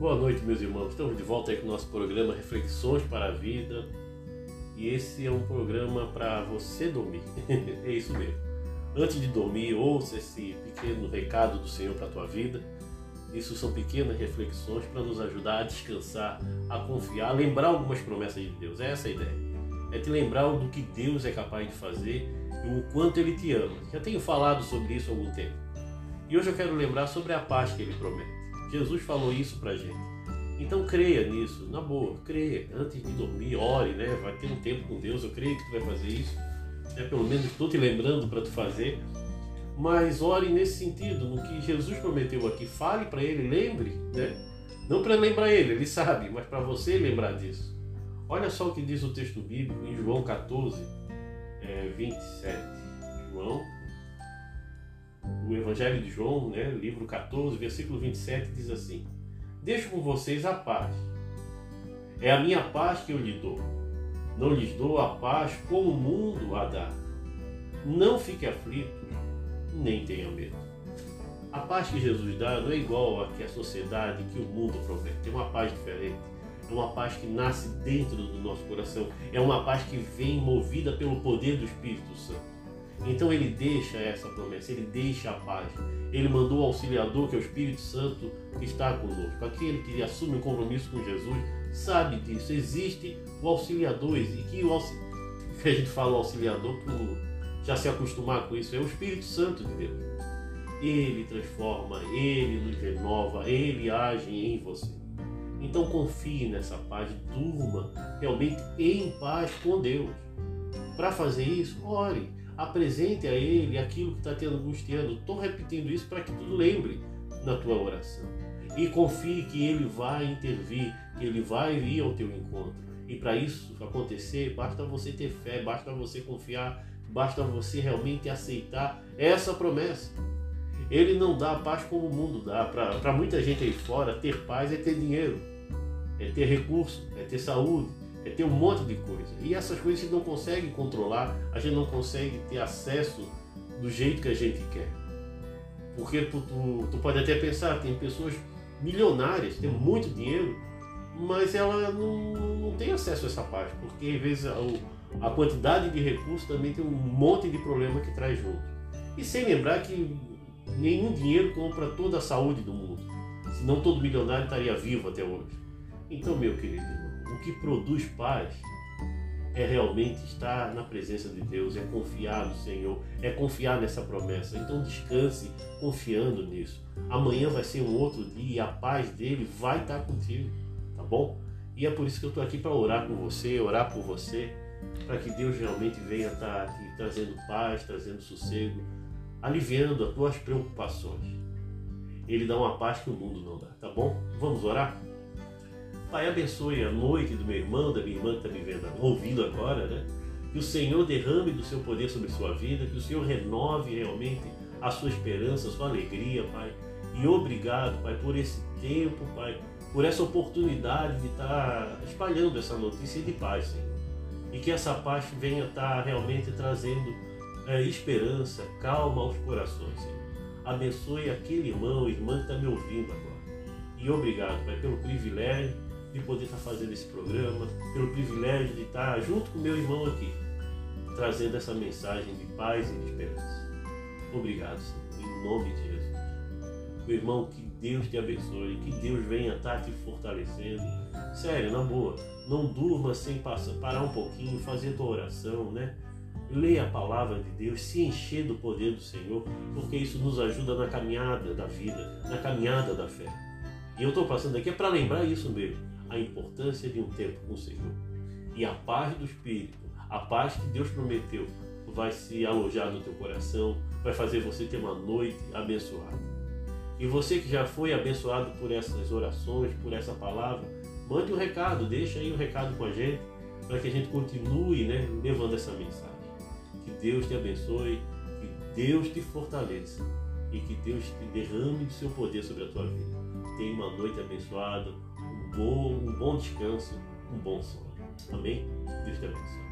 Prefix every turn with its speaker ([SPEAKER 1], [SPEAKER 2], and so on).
[SPEAKER 1] Boa noite, meus irmãos. Estamos de volta aí com o nosso programa Reflexões para a Vida. E esse é um programa para você dormir. é isso mesmo. Antes de dormir, ouça esse pequeno recado do Senhor para a tua vida. Isso são pequenas reflexões para nos ajudar a descansar, a confiar, a lembrar algumas promessas de Deus. É essa a ideia. É te lembrar do que Deus é capaz de fazer e o quanto Ele te ama. Já tenho falado sobre isso há algum tempo. E hoje eu quero lembrar sobre a paz que Ele promete. Jesus falou isso pra gente. Então creia nisso, na boa, creia. Antes de dormir, ore, né? Vai ter um tempo com Deus, eu creio que tu vai fazer isso. É, pelo menos estou te lembrando para tu fazer. Mas ore nesse sentido, no que Jesus prometeu aqui. Fale para ele, lembre, né? Não para lembrar ele, ele sabe, mas para você lembrar disso. Olha só o que diz o texto bíblico em João 14, é, 27. João o Evangelho de João, né, livro 14, versículo 27, diz assim: Deixo com vocês a paz. É a minha paz que eu lhe dou. Não lhes dou a paz como o mundo a dá. Não fique aflito, nem tenha medo. A paz que Jesus dá não é igual a que a sociedade, que o mundo promete. É uma paz diferente. É uma paz que nasce dentro do nosso coração. É uma paz que vem movida pelo poder do Espírito Santo. Então ele deixa essa promessa, ele deixa a paz. Ele mandou o auxiliador, que é o Espírito Santo, que está conosco. Aquele que assume um compromisso com Jesus sabe disso. Existe o auxiliador, e que, o auxili... que a gente fala auxiliador por já se acostumar com isso, é o Espírito Santo de Deus. Ele transforma, ele nos renova, ele age em você. Então confie nessa paz, durma realmente em paz com Deus. Para fazer isso, ore apresente a Ele aquilo que está te angustiando. Estou repetindo isso para que tu lembre na tua oração. E confie que Ele vai intervir, que Ele vai vir ao teu encontro. E para isso acontecer, basta você ter fé, basta você confiar, basta você realmente aceitar essa promessa. Ele não dá paz como o mundo dá. Para muita gente aí fora, ter paz é ter dinheiro, é ter recurso, é ter saúde, é ter um monte de coisa. E essas coisas a gente não consegue controlar, a gente não consegue ter acesso do jeito que a gente quer. Porque tu, tu, tu pode até pensar, tem pessoas milionárias, tem muito dinheiro, mas ela não, não tem acesso a essa parte, porque às vezes a, a quantidade de recursos também tem um monte de problema que traz junto. E sem lembrar que nenhum dinheiro compra toda a saúde do mundo, senão todo milionário estaria vivo até hoje. Então, meu querido o que produz paz é realmente estar na presença de Deus, é confiar no Senhor, é confiar nessa promessa. Então descanse confiando nisso. Amanhã vai ser um outro dia e a paz dele vai estar contigo, tá bom? E é por isso que eu estou aqui para orar com você, orar por você, para que Deus realmente venha estar aqui trazendo paz, trazendo sossego, aliviando as tuas preocupações. Ele dá uma paz que o mundo não dá, tá bom? Vamos orar? Pai, abençoe a noite do meu irmão, da minha irmã que está me vendo, ouvindo agora, né? Que o Senhor derrame do seu poder sobre sua vida, que o Senhor renove realmente a sua esperança, a sua alegria, Pai. E obrigado, Pai, por esse tempo, Pai, por essa oportunidade de estar espalhando essa notícia de paz, Senhor. E que essa paz venha estar realmente trazendo é, esperança, calma aos corações, Senhor. Abençoe aquele irmão, irmã que está me ouvindo agora. E obrigado, Pai, pelo privilégio de poder estar fazendo esse programa, pelo privilégio de estar junto com meu irmão aqui, trazendo essa mensagem de paz e de esperança. Obrigado, Senhor, em nome de Jesus. Meu irmão, que Deus te abençoe, que Deus venha estar te fortalecendo. Sério, na boa, não durma sem passar, parar um pouquinho, fazer tua oração, né? Leia a palavra de Deus, se encher do poder do Senhor, porque isso nos ajuda na caminhada da vida, na caminhada da fé. E eu estou passando aqui é para lembrar isso mesmo a importância de um tempo com o Senhor. E a paz do Espírito, a paz que Deus prometeu, vai se alojar no teu coração, vai fazer você ter uma noite abençoada. E você que já foi abençoado por essas orações, por essa palavra, mande um recado, deixa aí um recado com a gente, para que a gente continue né, levando essa mensagem. Que Deus te abençoe, que Deus te fortaleça e que Deus te derrame do seu poder sobre a tua vida. Tenha uma noite abençoada, um bom descanso, um bom sono. Amém? Deus te abençoe.